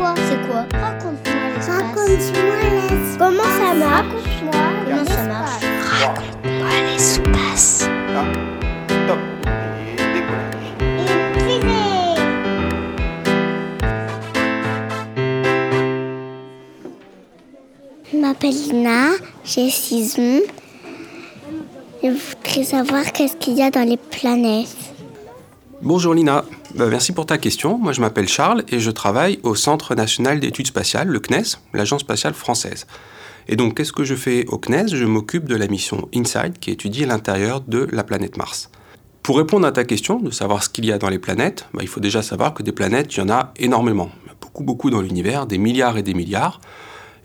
quoi C'est quoi Raconte-moi l'espace. Raconte-moi l'espace. Comment ça marche Raconte-moi Comment ça marche Raconte-moi l'espace. Top. Je m'appelle Lina, j'ai 6 ans. Je voudrais savoir qu'est-ce qu'il y a dans les planètes. Bonjour Lina, Bah, merci pour ta question. Moi je m'appelle Charles et je travaille au Centre national d'études spatiales, le CNES, l'Agence spatiale française. Et donc qu'est-ce que je fais au CNES? Je m'occupe de la mission InSight qui étudie l'intérieur de la planète Mars. Pour répondre à ta question, de savoir ce qu'il y a dans les planètes, bah, il faut déjà savoir que des planètes, il y en a énormément. Il y a beaucoup, beaucoup dans l'univers, des milliards et des milliards.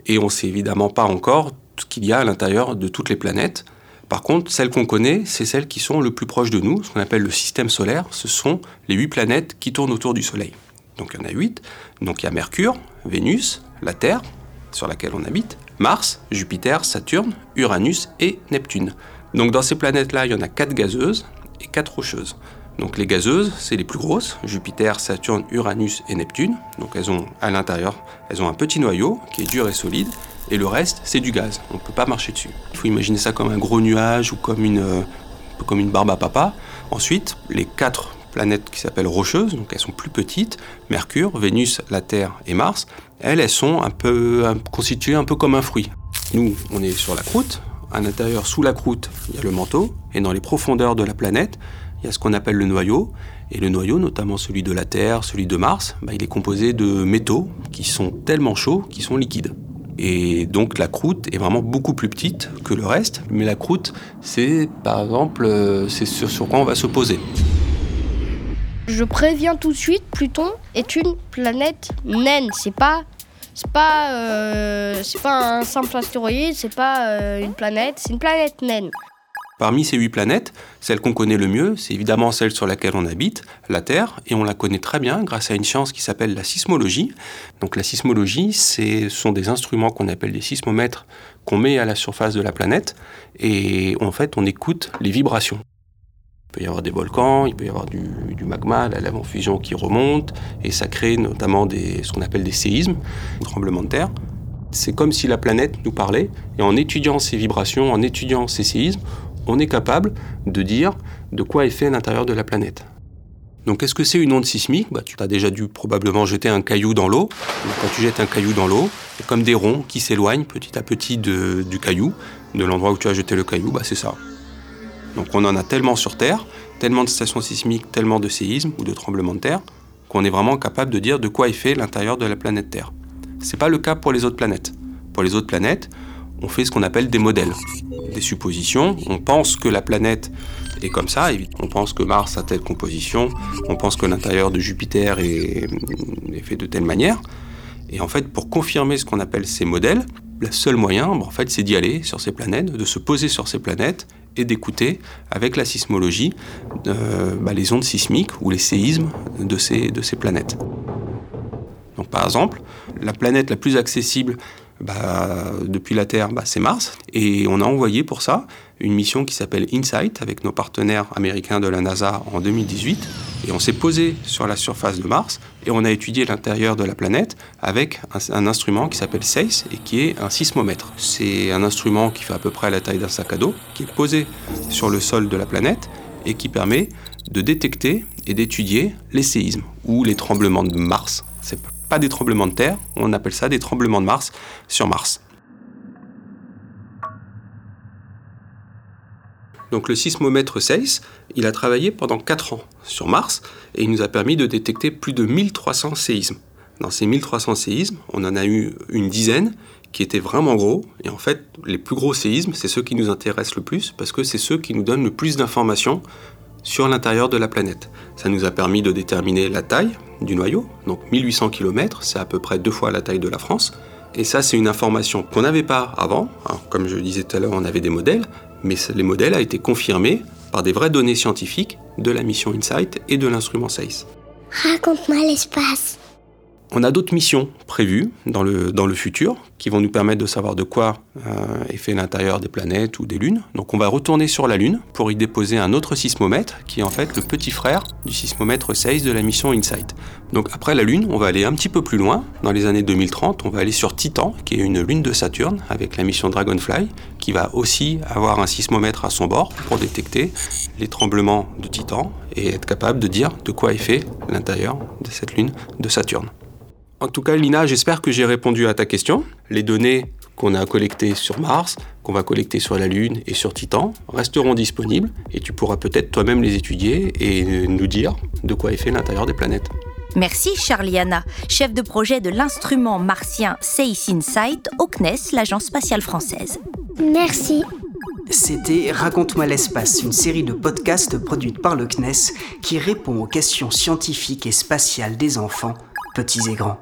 Et on ne sait évidemment pas encore ce qu'il y a à l'intérieur de toutes les planètes. Par contre, celles qu'on connaît, c'est celles qui sont le plus proches de nous, ce qu'on appelle le système solaire. Ce sont les huit planètes qui tournent autour du Soleil. Donc il y en a huit. Donc il y a Mercure, Vénus, la Terre, sur laquelle on habite, Mars, Jupiter, Saturne, Uranus et Neptune. Donc dans ces planètes-là, il y en a quatre gazeuses et quatre rocheuses. Donc les gazeuses, c'est les plus grosses, Jupiter, Saturne, Uranus et Neptune. Donc elles ont à l'intérieur, elles ont un petit noyau qui est dur et solide, et le reste, c'est du gaz. On ne peut pas marcher dessus. Il faut imaginer ça comme un gros nuage ou comme une, euh, comme une barbe à papa. Ensuite, les quatre planètes qui s'appellent rocheuses, donc elles sont plus petites, Mercure, Vénus, la Terre et Mars, elles, elles sont un peu constituées un peu comme un fruit. Nous, on est sur la croûte. À l'intérieur, sous la croûte, il y a le manteau. Et dans les profondeurs de la planète, il y a ce qu'on appelle le noyau. Et le noyau, notamment celui de la Terre, celui de Mars, bah, il est composé de métaux qui sont tellement chauds qu'ils sont liquides. Et donc la croûte est vraiment beaucoup plus petite que le reste. Mais la croûte, c'est par exemple, euh, c'est sur, quoi on va se poser. Je préviens tout de suite, Pluton est une planète naine. C'est pas, c'est pas, euh, c'est pas un simple astéroïde, c'est pas euh, une planète, c'est une planète naine. Parmi ces huit planètes, celle qu'on connaît le mieux, c'est évidemment celle sur laquelle on habite, la Terre, et on la connaît très bien grâce à une science qui s'appelle la sismologie. Donc la sismologie, ce sont des instruments qu'on appelle des sismomètres qu'on met à la surface de la planète, et en fait on écoute les vibrations. Il peut y avoir des volcans, il peut y avoir du, magma, la lave en fusion qui remonte, et ça crée notamment ce qu'on appelle des séismes, des tremblements de terre. C'est comme si la planète nous parlait, et en étudiant ces vibrations, en étudiant ces séismes, on est capable de dire de quoi est fait l'intérieur de la planète. Donc qu'est-ce que c'est une onde sismique? Bah, Tu as déjà dû probablement jeter un caillou dans l'eau. Quand tu jettes un caillou dans l'eau, c'est comme des ronds qui s'éloignent petit à petit du caillou, de l'endroit où tu as jeté le caillou, bah, c'est ça. Donc on en a tellement sur Terre, tellement de stations sismiques, tellement de séismes ou de tremblements de terre, qu'on est vraiment capable de dire de quoi est fait l'intérieur de la planète Terre. C'est pas le cas pour les autres planètes. Pour les autres planètes, on fait ce qu'on appelle des modèles, des suppositions. On pense que la planète est comme ça. On pense que Mars a telle composition. On pense que l'intérieur de Jupiter est, fait de telle manière. Et en fait, pour confirmer ce qu'on appelle ces modèles, le seul moyen, en fait, c'est d'y aller sur ces planètes, de se poser sur ces planètes et d'écouter avec la sismologie euh, bah, les ondes sismiques ou les séismes de ces, de ces planètes. Donc, par exemple, la planète la plus accessible bah, depuis la Terre, bah, c'est Mars. Et on a envoyé pour ça une mission qui s'appelle InSight avec nos partenaires américains de la NASA en 2018. Et on s'est posé sur la surface de Mars et on a étudié l'intérieur de la planète avec un, instrument qui s'appelle SACE et qui est un sismomètre. C'est un instrument qui fait à peu près la taille d'un sac à dos, qui est posé sur le sol de la planète et qui permet de détecter et d'étudier les séismes ou les tremblements de Mars. Pas des tremblements de terre, on appelle ça des tremblements de Mars sur Mars. Donc le sismomètre SACE, il a travaillé pendant 4 ans sur Mars et il nous a permis de détecter plus de 1300 séismes. Dans ces 1300 séismes, on en a eu une dizaine qui étaient vraiment gros. Et en fait, les plus gros séismes, c'est ceux qui nous intéressent le plus parce que c'est ceux qui nous donnent le plus d'informations sur l'intérieur de la planète. Ça nous a permis de déterminer la taille du noyau, donc 1800 km, c'est à peu près deux fois la taille de la France. Et ça, c'est une information qu'on n'avait pas avant. Alors, comme je le disais tout à l'heure, on avait des modèles, mais les modèles ont été confirmés par des vraies données scientifiques de la mission InSight et de l'instrument SACE. Raconte-moi l'espace. On a d'autres missions prévues dans le, futur qui vont nous permettre de savoir de quoi euh, est fait l'intérieur des planètes ou des lunes. Donc on va retourner sur la Lune pour y déposer un autre sismomètre qui est en fait le petit frère du sismomètre 16 de la mission InSight. Donc après la Lune, on va aller un petit peu plus loin. Dans les années 2030, on va aller sur Titan, qui est une lune de Saturne avec la mission Dragonfly, qui va aussi avoir un sismomètre à son bord pour détecter les tremblements de Titan et être capable de dire de quoi est fait l'intérieur de cette lune de Saturne. En tout cas, Lina, j'espère que j'ai répondu à ta question. Les données qu'on a collectées sur Mars, qu'on va collecter sur la Lune et sur Titan, resteront disponibles et tu pourras peut-être toi-même les étudier et nous dire de quoi est fait l'intérieur des planètes. Merci Charliana, chef de projet de l'instrument martien SEIS Insight au CNES, l'agence spatiale française. Merci. C'était Raconte-moi l'espace, une série de podcasts produite par le CNES qui répond aux questions scientifiques et spatiales des enfants, petits et grands.